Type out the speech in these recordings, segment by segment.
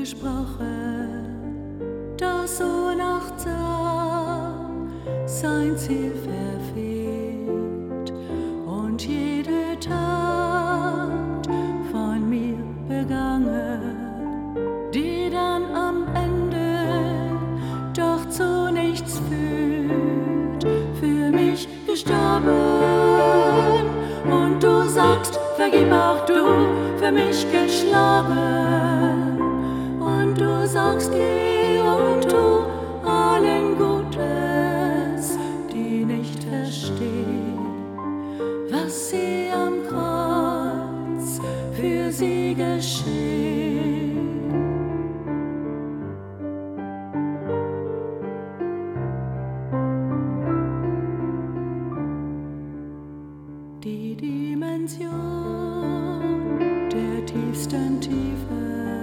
gesprochen, das so Nacht sah, sein Ziel verfehlt und jede Tat von mir begangen, die dann am Ende doch zu nichts führt, für mich gestorben. Und du sagst, vergib auch du, für mich geschlagen. Du sagst, geh und tu allen Gutes, die nicht verstehen, was sie am Kreuz für sie geschehen. Die Dimension der tiefsten Tiefen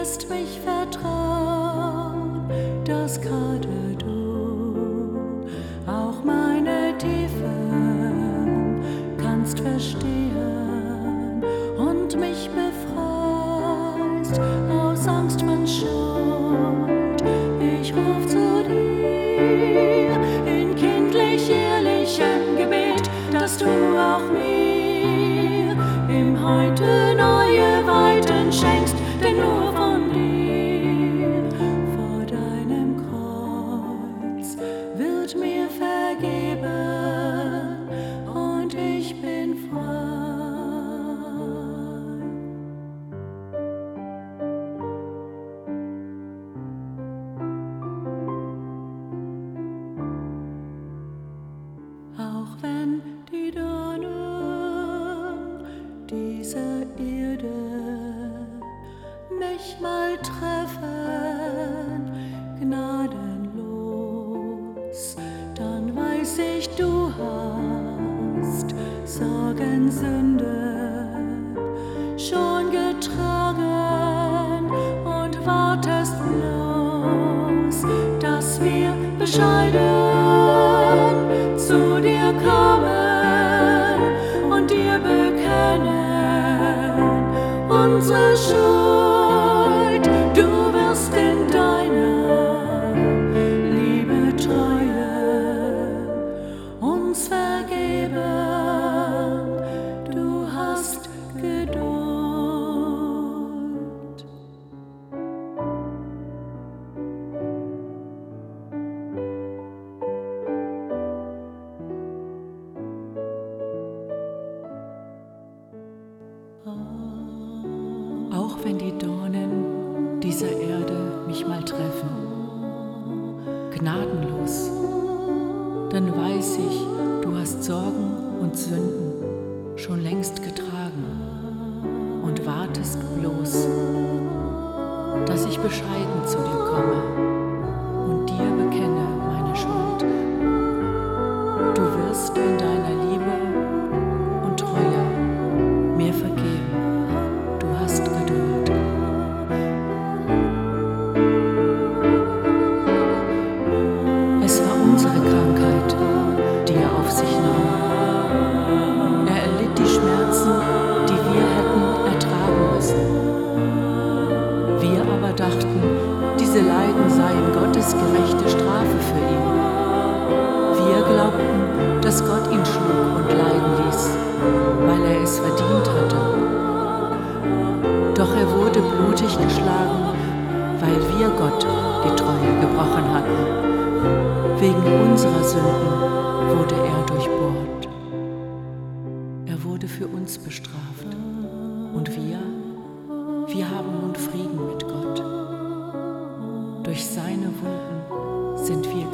lässt mich vertrauen, dass gerade du auch meine Tiefen kannst verstehen und mich befreist aus Angst von Schuld. Ich ruf zu dir in kindlich ehrlichem Gebet, dass du auch mir im Heute mich mal treffen, gnadenlos, dann weiß ich, du hast Sorgen, Sünde schon getragen und wartest bloß, dass wir bescheiden dieser Erde mich mal treffen, gnadenlos, dann weiß ich, du hast Sorgen und Sünden schon längst getragen und wartest bloß, dass ich bescheiden zu dir komme auf sich nahm. Er erlitt die Schmerzen, die wir hätten ertragen müssen. Wir aber dachten, diese Leiden seien Gottes gerechte Strafe für ihn. Wir glaubten, dass Gott ihn schlug und leiden ließ, weil er es verdient hatte. Doch er wurde blutig geschlagen, weil wir Gott die Treue gebrochen hatten. Wegen unserer Sünden wurde er durchbohrt. Er wurde für uns bestraft. Und wir, wir haben nun Frieden mit Gott. Durch seine Wunden sind wir